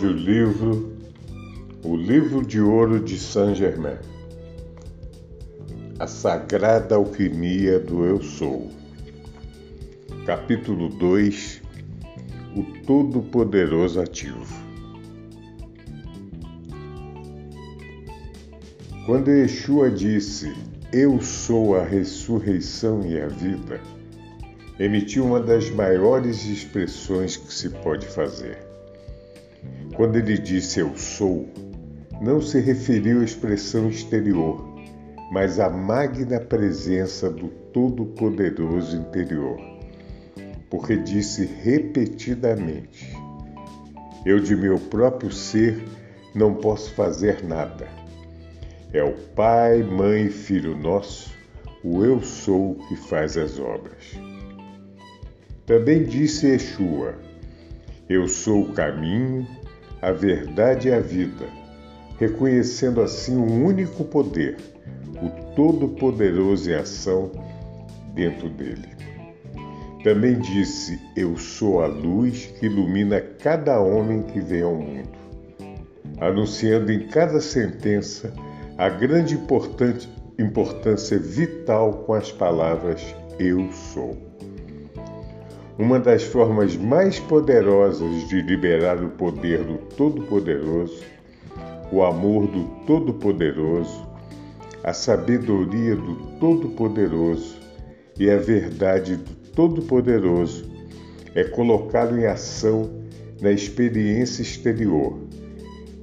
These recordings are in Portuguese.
Audiolivro O Livro de Ouro de Saint-Germain A Sagrada Alquimia do Eu Sou. Capítulo 2 O Todo-Poderoso Ativo. Quando Yeshua disse Eu sou a ressurreição e a vida, emitiu uma das maiores expressões que se pode fazer quando ele disse eu sou, não se referiu à expressão exterior, mas à magna presença do Todo-Poderoso interior, porque disse repetidamente: Eu de meu próprio ser não posso fazer nada. É o Pai, Mãe e Filho nosso, o Eu sou que faz as obras. Também disse Yeshua: Eu sou o caminho, a verdade e a vida, reconhecendo assim um único poder, o Todo-Poderoso em ação dentro dele. Também disse: Eu sou a luz que ilumina cada homem que vem ao mundo, anunciando em cada sentença a grande importância vital com as palavras Eu sou. Uma das formas mais poderosas de liberar o poder do Todo-Poderoso, o amor do Todo-Poderoso, a sabedoria do Todo-Poderoso e a verdade do Todo-Poderoso é colocá-lo em ação na experiência exterior.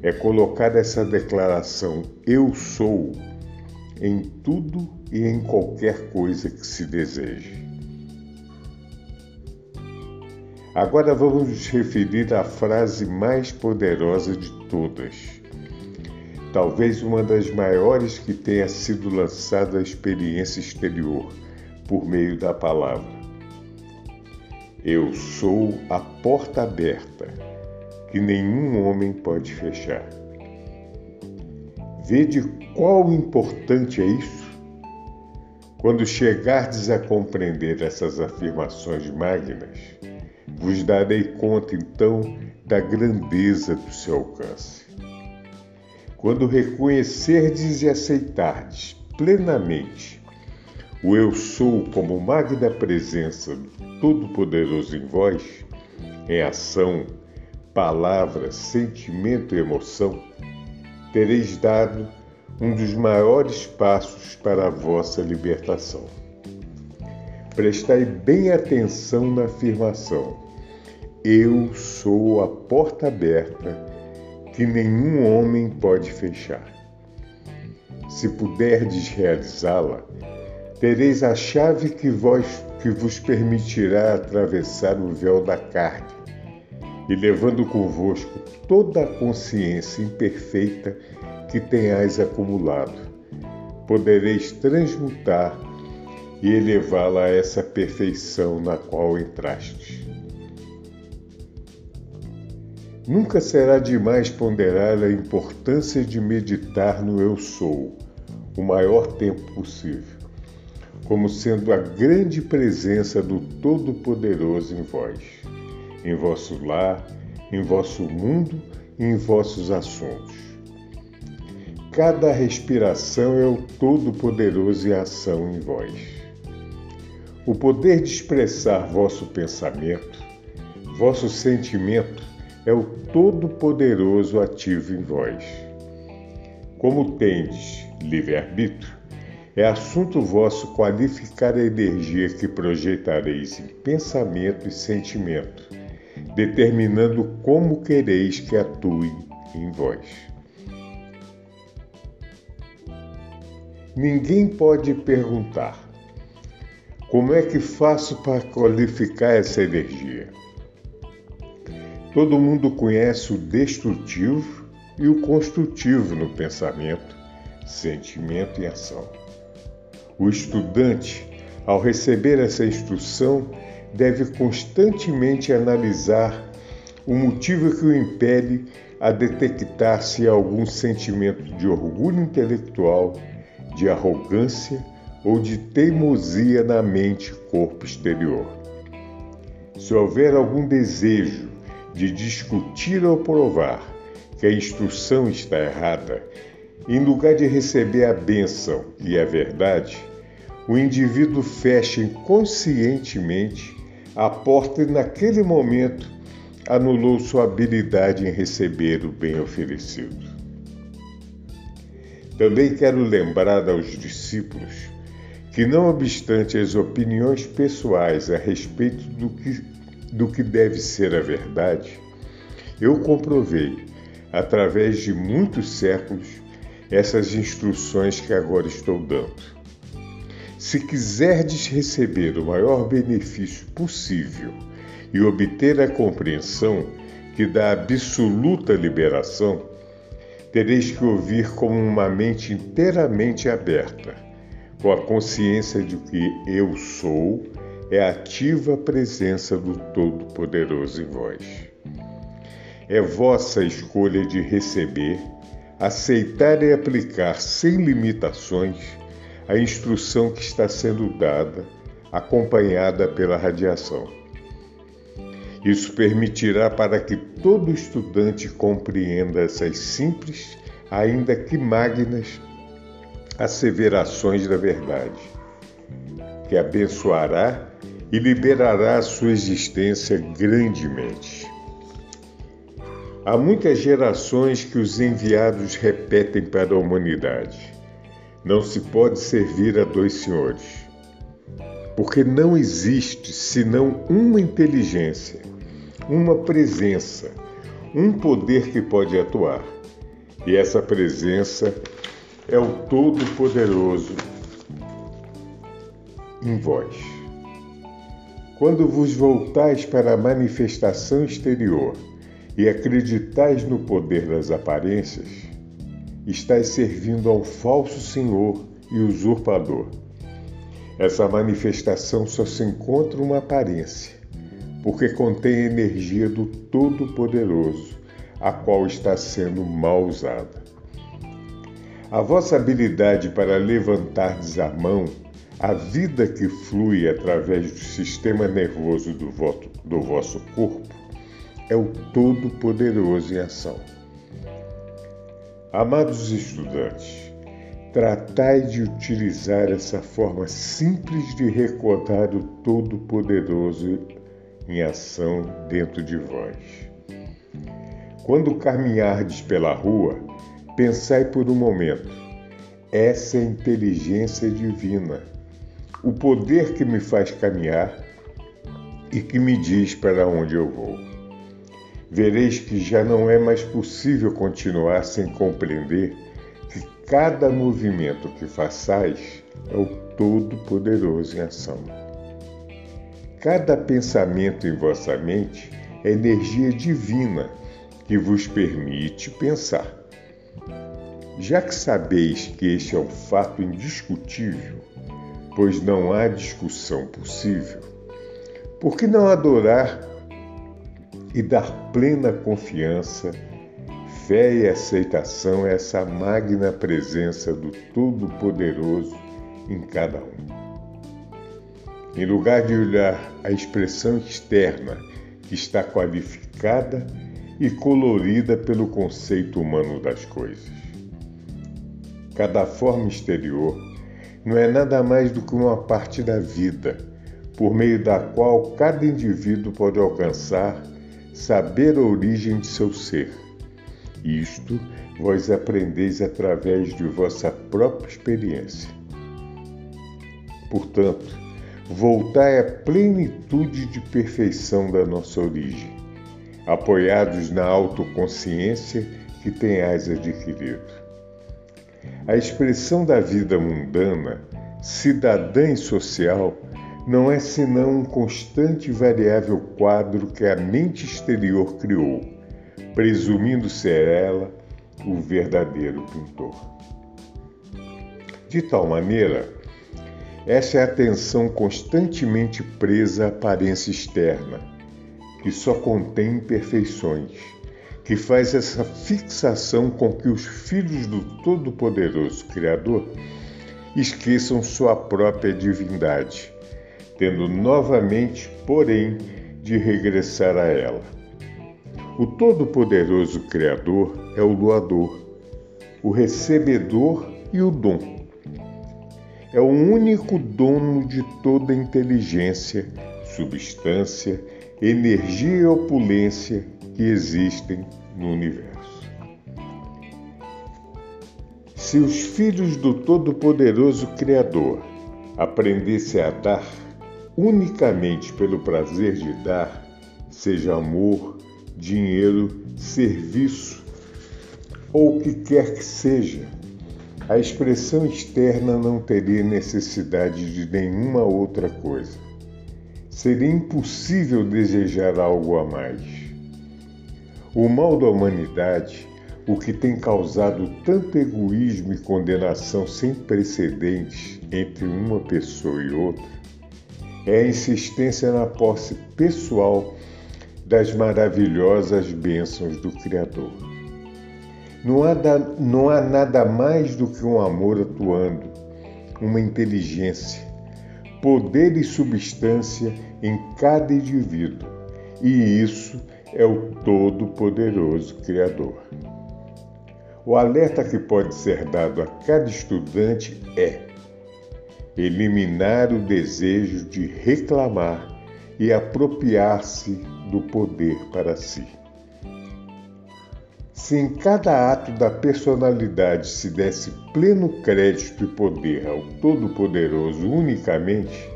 É colocar essa declaração Eu sou em tudo e em qualquer coisa que se deseje. Agora vamos nos referir à frase mais poderosa de todas. Talvez uma das maiores que tenha sido lançada à experiência exterior por meio da palavra. Eu sou a porta aberta que nenhum homem pode fechar. Vede qual importante é isso? Quando chegardes a compreender essas afirmações magnas, vos darei conta então da grandeza do seu alcance. Quando reconhecerdes e aceitardes plenamente o Eu Sou como magna presença do Todo-Poderoso em vós, em ação, palavra, sentimento e emoção, tereis dado um dos maiores passos para a vossa libertação. Prestai bem atenção na afirmação eu sou a porta aberta que nenhum homem pode fechar. Se puderdes realizá-la, tereis a chave que, vos, que vos permitirá atravessar o véu da carne e levando convosco toda a consciência imperfeita que tenhais acumulado, podereis transmutar e elevá-la a essa perfeição na qual entrastes. Nunca será demais ponderar a importância de meditar no Eu Sou o maior tempo possível, como sendo a grande presença do Todo-Poderoso em vós, em vosso lar, em vosso mundo e em vossos assuntos. Cada respiração é o Todo-Poderoso em ação em vós. O poder de expressar vosso pensamento, vosso sentimento, é o Todo-Poderoso ativo em vós. Como tendes livre-arbítrio, é assunto vosso qualificar a energia que projetareis em pensamento e sentimento, determinando como quereis que atue em vós. Ninguém pode perguntar: como é que faço para qualificar essa energia? Todo mundo conhece o destrutivo e o construtivo no pensamento, sentimento e ação. O estudante, ao receber essa instrução, deve constantemente analisar o motivo que o impele a detectar se há algum sentimento de orgulho intelectual, de arrogância ou de teimosia na mente corpo exterior. Se houver algum desejo de discutir ou provar que a instrução está errada, em lugar de receber a bênção e a verdade, o indivíduo fecha inconscientemente a porta e, naquele momento, anulou sua habilidade em receber o bem oferecido. Também quero lembrar aos discípulos que, não obstante as opiniões pessoais a respeito do que, do que deve ser a verdade, eu comprovei, através de muitos séculos, essas instruções que agora estou dando. Se quiserdes receber o maior benefício possível e obter a compreensão que dá absoluta liberação, tereis que ouvir como uma mente inteiramente aberta, com a consciência de que eu sou é a ativa presença do Todo-Poderoso em vós. É vossa escolha de receber, aceitar e aplicar sem limitações a instrução que está sendo dada, acompanhada pela radiação. Isso permitirá para que todo estudante compreenda essas simples, ainda que magnas, asseverações da verdade, que abençoará e liberará sua existência grandemente. Há muitas gerações que os enviados repetem para a humanidade. Não se pode servir a dois senhores, porque não existe senão uma inteligência, uma presença, um poder que pode atuar. E essa presença é o Todo-Poderoso em vós. Quando vos voltais para a manifestação exterior e acreditais no poder das aparências, estás servindo ao falso senhor e usurpador. Essa manifestação só se encontra uma aparência, porque contém a energia do Todo-Poderoso, a qual está sendo mal usada. A vossa habilidade para levantardes a mão, a vida que flui através do sistema nervoso do, voto, do vosso corpo, é o Todo-Poderoso em ação. Amados estudantes, tratai de utilizar essa forma simples de recordar o Todo-Poderoso em ação dentro de vós. Quando caminhardes pela rua, pensai por um momento: essa é a inteligência divina, o poder que me faz caminhar e que me diz para onde eu vou vereis que já não é mais possível continuar sem compreender que cada movimento que façais é o Todo-Poderoso em ação. Cada pensamento em vossa mente é energia divina que vos permite pensar. Já que sabeis que este é um fato indiscutível, pois não há discussão possível, por que não adorar e dar plena confiança, fé e aceitação a essa magna presença do Todo-Poderoso em cada um. Em lugar de olhar a expressão externa que está qualificada e colorida pelo conceito humano das coisas. Cada forma exterior não é nada mais do que uma parte da vida, por meio da qual cada indivíduo pode alcançar saber a origem de seu ser. Isto vós aprendeis através de vossa própria experiência. Portanto, voltai à plenitude de perfeição da nossa origem, apoiados na autoconsciência que tenhais adquirido. A expressão da vida mundana, cidadã e social, não é senão um constante e variável quadro que a mente exterior criou, presumindo ser ela o verdadeiro pintor. De tal maneira, essa é a atenção constantemente presa à aparência externa, que só contém imperfeições, que faz essa fixação com que os filhos do Todo-Poderoso Criador esqueçam sua própria divindade, tendo novamente, porém, de regressar a ela. O Todo-Poderoso Criador é o doador, o recebedor e o dom é o único dono de toda inteligência, substância, energia e opulência que existem no universo. Se os filhos do Todo-Poderoso Criador aprendessem a dar unicamente pelo prazer de dar, seja amor, dinheiro, serviço ou o que quer que seja, a expressão externa não teria necessidade de nenhuma outra coisa. Seria impossível desejar algo a mais. O mal da humanidade, o que tem causado tanto egoísmo e condenação sem precedentes entre uma pessoa e outra, é a insistência na posse pessoal das maravilhosas bênçãos do Criador. Não há, da, não há nada mais do que um amor atuando, uma inteligência, poder e substância em cada indivíduo, e isso é o Todo-Poderoso Criador. O alerta que pode ser dado a cada estudante é eliminar o desejo de reclamar e apropriar-se do poder para si. Se em cada ato da personalidade se desse pleno crédito e poder ao Todo-Poderoso unicamente,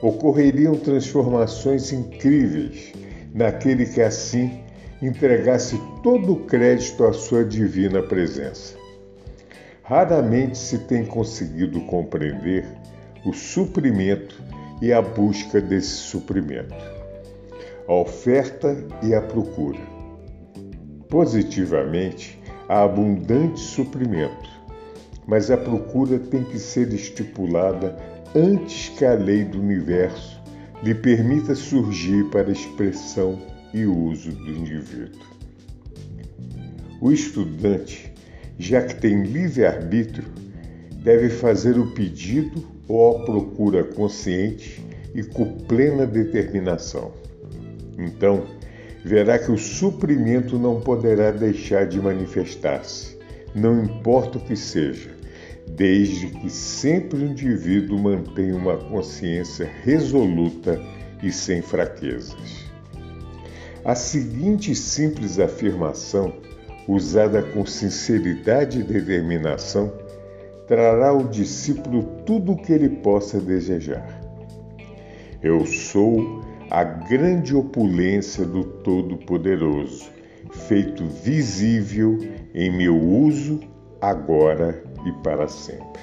ocorreriam transformações incríveis naquele que assim entregasse todo o crédito à sua divina presença. Raramente se tem conseguido compreender o suprimento e a busca desse suprimento, a oferta e a procura positivamente a abundante suprimento, mas a procura tem que ser estipulada antes que a lei do universo lhe permita surgir para expressão e uso do indivíduo. O estudante, já que tem livre-arbítrio, deve fazer o pedido ou a procura consciente e com plena determinação. Então, verá que o suprimento não poderá deixar de manifestar-se, não importa o que seja, desde que sempre o indivíduo mantenha uma consciência resoluta e sem fraquezas. A seguinte simples afirmação, usada com sinceridade e determinação, trará ao discípulo tudo o que ele possa desejar. Eu sou a grande opulência do Todo-Poderoso, feito visível em meu uso agora e para sempre.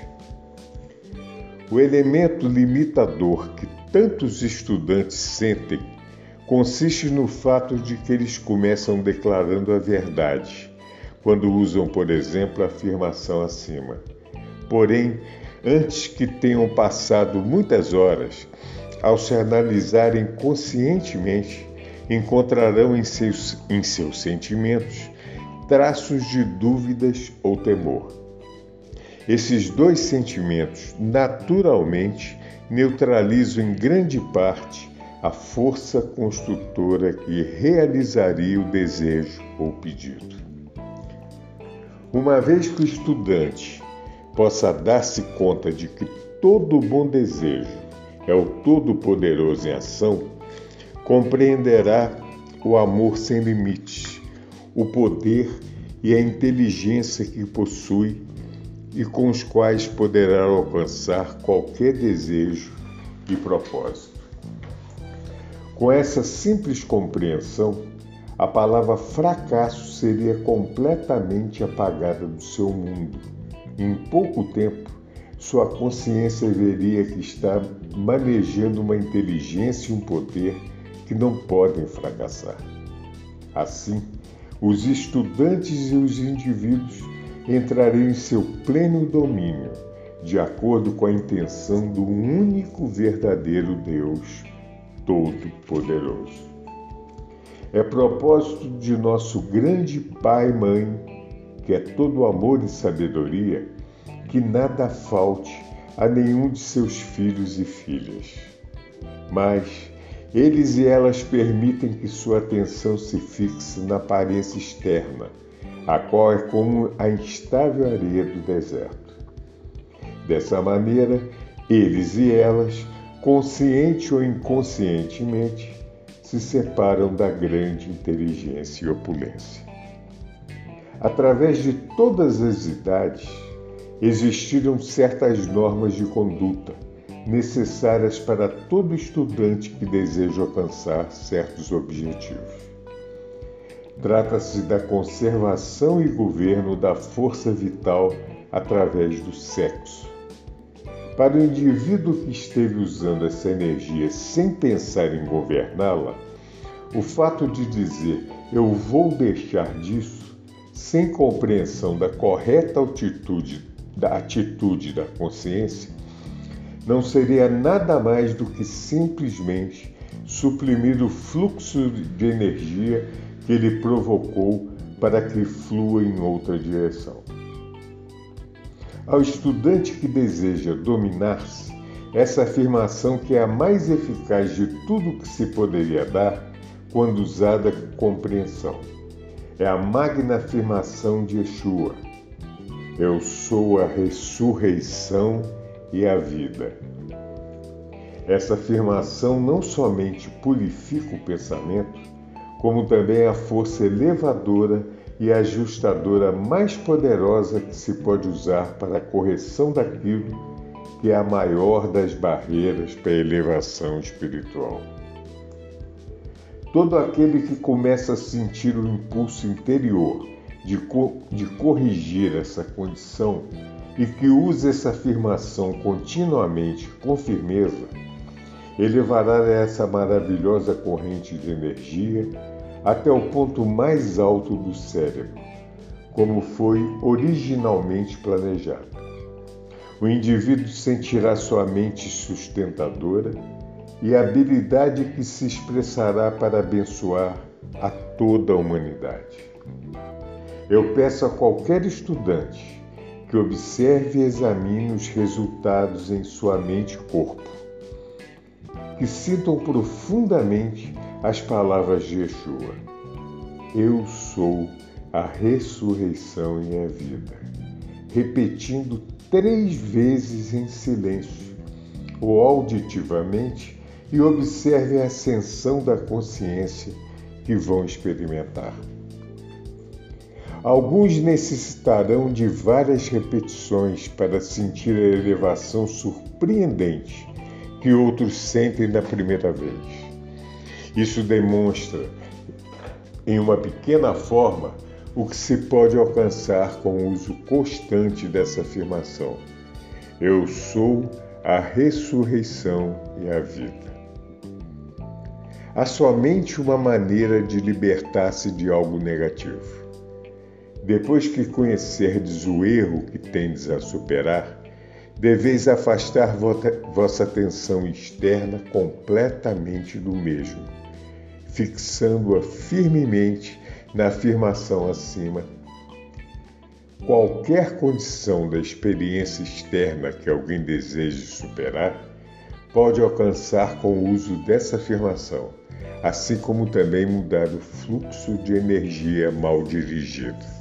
O elemento limitador que tantos estudantes sentem consiste no fato de que eles começam declarando a verdade, quando usam, por exemplo, a afirmação acima. Porém, antes que tenham passado muitas horas, ao se analisarem conscientemente, encontrarão em seus, em seus sentimentos traços de dúvidas ou temor. Esses dois sentimentos, naturalmente, neutralizam em grande parte a força construtora que realizaria o desejo ou pedido. Uma vez que o estudante possa dar-se conta de que todo bom desejo é o Todo-Poderoso em ação, compreenderá o amor sem limites, o poder e a inteligência que possui e com os quais poderá alcançar qualquer desejo e propósito. Com essa simples compreensão, a palavra fracasso seria completamente apagada do seu mundo. Em pouco tempo, sua consciência veria que está manejando uma inteligência e um poder que não podem fracassar. Assim, os estudantes e os indivíduos entrariam em seu pleno domínio, de acordo com a intenção do único verdadeiro Deus Todo-Poderoso. É propósito de nosso grande Pai e Mãe, que é todo amor e sabedoria, que nada falte a nenhum de seus filhos e filhas. Mas eles e elas permitem que sua atenção se fixe na aparência externa, a qual é como a instável areia do deserto. Dessa maneira, eles e elas, consciente ou inconscientemente, se separam da grande inteligência e opulência. Através de todas as idades, existiram certas normas de conduta necessárias para todo estudante que deseja alcançar certos objetivos. Trata-se da conservação e governo da força vital através do sexo. Para o indivíduo que esteve usando essa energia sem pensar em governá-la, o fato de dizer eu vou deixar disso, sem compreensão da correta altitude, da atitude da consciência, não seria nada mais do que simplesmente suprimir o fluxo de energia que ele provocou para que flua em outra direção. Ao estudante que deseja dominar-se, essa afirmação que é a mais eficaz de tudo que se poderia dar quando usada com compreensão. É a magna afirmação de Yeshua. Eu sou a ressurreição e a vida. Essa afirmação não somente purifica o pensamento, como também a força elevadora e ajustadora mais poderosa que se pode usar para a correção daquilo que é a maior das barreiras para a elevação espiritual. Todo aquele que começa a sentir o impulso interior de, co de corrigir essa condição e que usa essa afirmação continuamente com firmeza, elevará essa maravilhosa corrente de energia até o ponto mais alto do cérebro, como foi originalmente planejado. O indivíduo sentirá sua mente sustentadora e a habilidade que se expressará para abençoar a toda a humanidade. Eu peço a qualquer estudante que observe e examine os resultados em sua mente e corpo, que sintam profundamente as palavras de Yeshua: Eu sou a ressurreição e a vida, repetindo três vezes em silêncio ou auditivamente e observe a ascensão da consciência que vão experimentar. Alguns necessitarão de várias repetições para sentir a elevação surpreendente que outros sentem da primeira vez. Isso demonstra, em uma pequena forma, o que se pode alcançar com o uso constante dessa afirmação. Eu sou a ressurreição e a vida. Há somente uma maneira de libertar-se de algo negativo depois que conhecerdes o erro que tendes a superar, deveis afastar vossa atenção externa completamente do mesmo, fixando-a firmemente na afirmação acima. Qualquer condição da experiência externa que alguém deseje superar, pode alcançar com o uso dessa afirmação, assim como também mudar o fluxo de energia mal dirigido.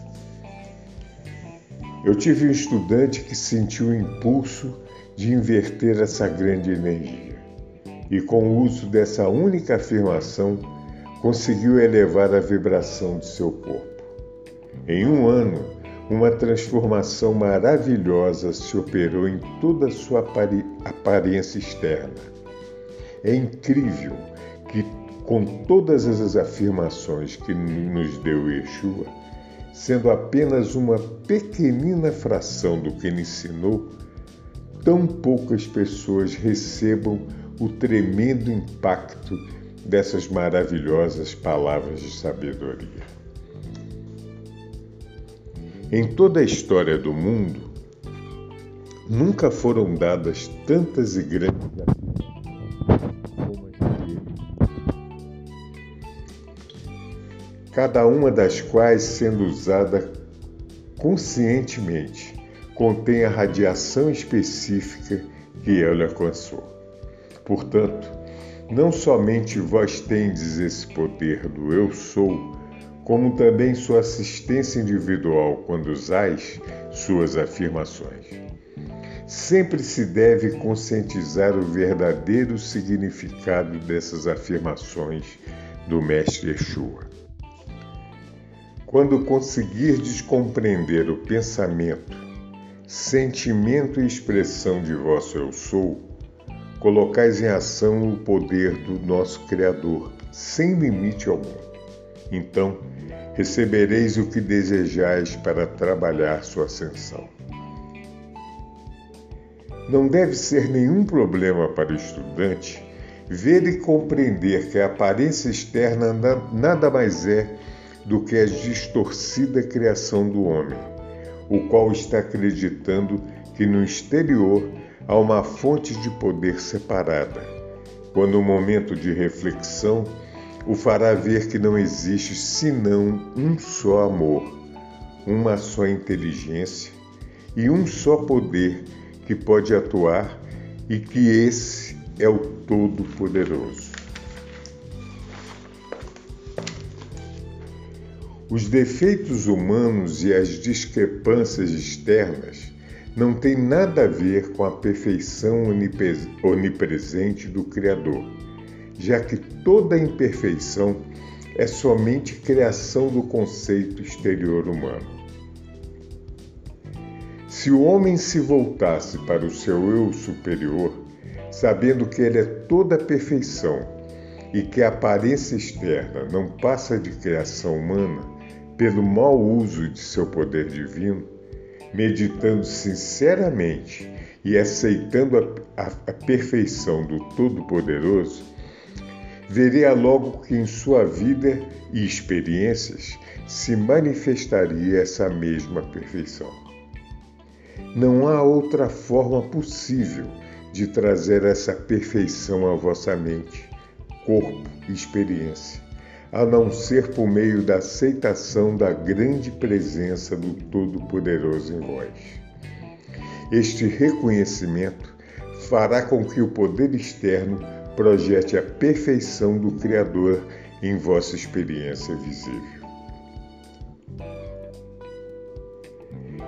Eu tive um estudante que sentiu o impulso de inverter essa grande energia e, com o uso dessa única afirmação, conseguiu elevar a vibração de seu corpo. Em um ano, uma transformação maravilhosa se operou em toda a sua aparência externa. É incrível que, com todas as afirmações que nos deu Yeshua, sendo apenas uma pequenina fração do que ele ensinou, tão poucas pessoas recebam o tremendo impacto dessas maravilhosas palavras de sabedoria. Em toda a história do mundo, nunca foram dadas tantas e grandes cada uma das quais sendo usada conscientemente contém a radiação específica que ele alcançou. Portanto, não somente vós tendes esse poder do eu sou, como também sua assistência individual quando usais suas afirmações. Sempre se deve conscientizar o verdadeiro significado dessas afirmações do Mestre Yeshua. Quando conseguirdes compreender o pensamento sentimento e expressão de vosso eu sou, colocais em ação o poder do nosso Criador, sem limite algum. Então, recebereis o que desejais para trabalhar sua ascensão. Não deve ser nenhum problema para o estudante ver e compreender que a aparência externa nada mais é do que a distorcida criação do homem o qual está acreditando que no exterior há uma fonte de poder separada, quando o momento de reflexão o fará ver que não existe senão um só amor, uma só inteligência e um só poder que pode atuar e que esse é o Todo-Poderoso. Os defeitos humanos e as discrepâncias externas não têm nada a ver com a perfeição onipresente do Criador, já que toda imperfeição é somente criação do conceito exterior humano. Se o homem se voltasse para o seu eu superior, sabendo que ele é toda perfeição e que a aparência externa não passa de criação humana, pelo mau uso de seu poder divino, meditando sinceramente e aceitando a, a, a perfeição do Todo-Poderoso, veria logo que em sua vida e experiências se manifestaria essa mesma perfeição. Não há outra forma possível de trazer essa perfeição à vossa mente, corpo e experiência a não ser por meio da aceitação da grande presença do Todo-Poderoso em vós. Este reconhecimento fará com que o poder externo projete a perfeição do Criador em vossa experiência visível.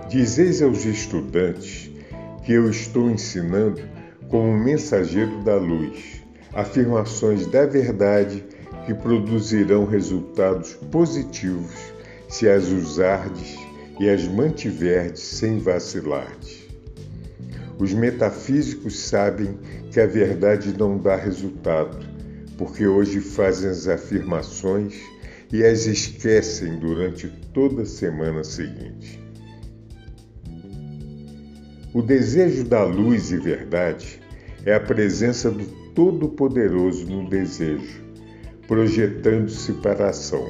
Dizeis aos estudantes que eu estou ensinando como mensageiro da luz, afirmações da verdade que produzirão resultados positivos se as usardes e as mantiverdes sem vacilardes. Os metafísicos sabem que a verdade não dá resultado, porque hoje fazem as afirmações e as esquecem durante toda a semana seguinte. O desejo da luz e verdade é a presença do Todo-Poderoso no desejo projetando-se para a ação.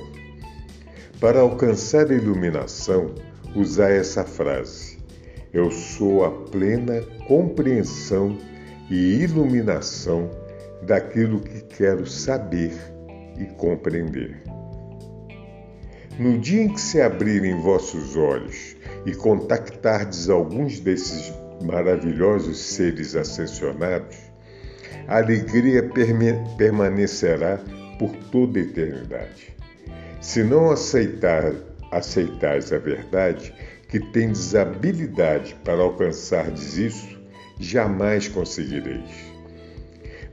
Para alcançar a iluminação, usai essa frase: Eu sou a plena compreensão e iluminação daquilo que quero saber e compreender. No dia em que se abrirem vossos olhos e contactardes alguns desses maravilhosos seres ascensionados, a alegria permanecerá por toda a eternidade. Se não aceitar, aceitais a verdade, que tendes habilidade para alcançardes isso, jamais conseguireis.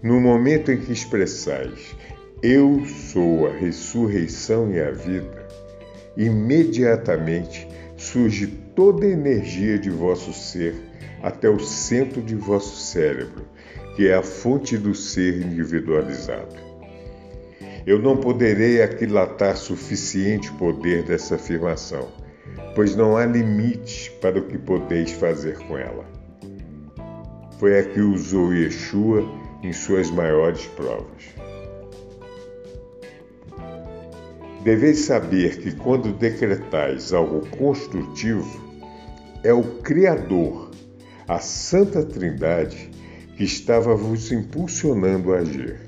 No momento em que expressais Eu sou a ressurreição e a vida, imediatamente surge toda a energia de vosso ser até o centro de vosso cérebro, que é a fonte do ser individualizado. Eu não poderei aquilatar suficiente poder dessa afirmação, pois não há limites para o que podeis fazer com ela. foi a que usou Yeshua em suas maiores provas. Deveis saber que quando decretais algo construtivo, é o Criador, a Santa Trindade, que estava vos impulsionando a agir.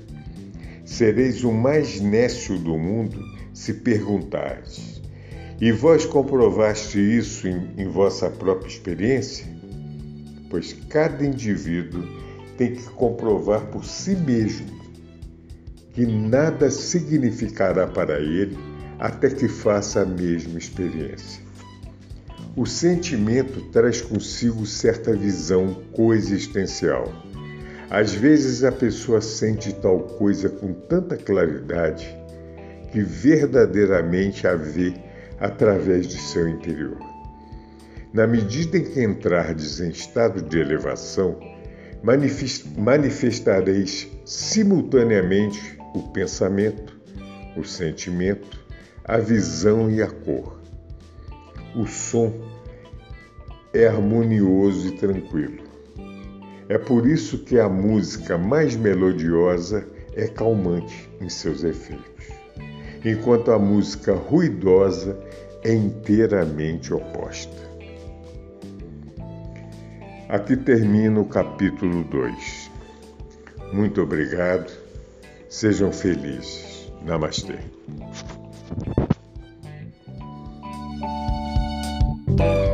Sereis o mais nécio do mundo se perguntares: E vós comprovaste isso em, em vossa própria experiência? Pois cada indivíduo tem que comprovar por si mesmo que nada significará para ele até que faça a mesma experiência. O sentimento traz consigo certa visão coexistencial às vezes a pessoa sente tal coisa com tanta claridade que verdadeiramente a vê através de seu interior. Na medida em que entrardes em estado de elevação, manifestareis simultaneamente o pensamento, o sentimento, a visão e a cor. O som é harmonioso e tranquilo. É por isso que a música mais melodiosa é calmante em seus efeitos, enquanto a música ruidosa é inteiramente oposta. Aqui termina o capítulo 2. Muito obrigado. Sejam felizes. Namastê. thank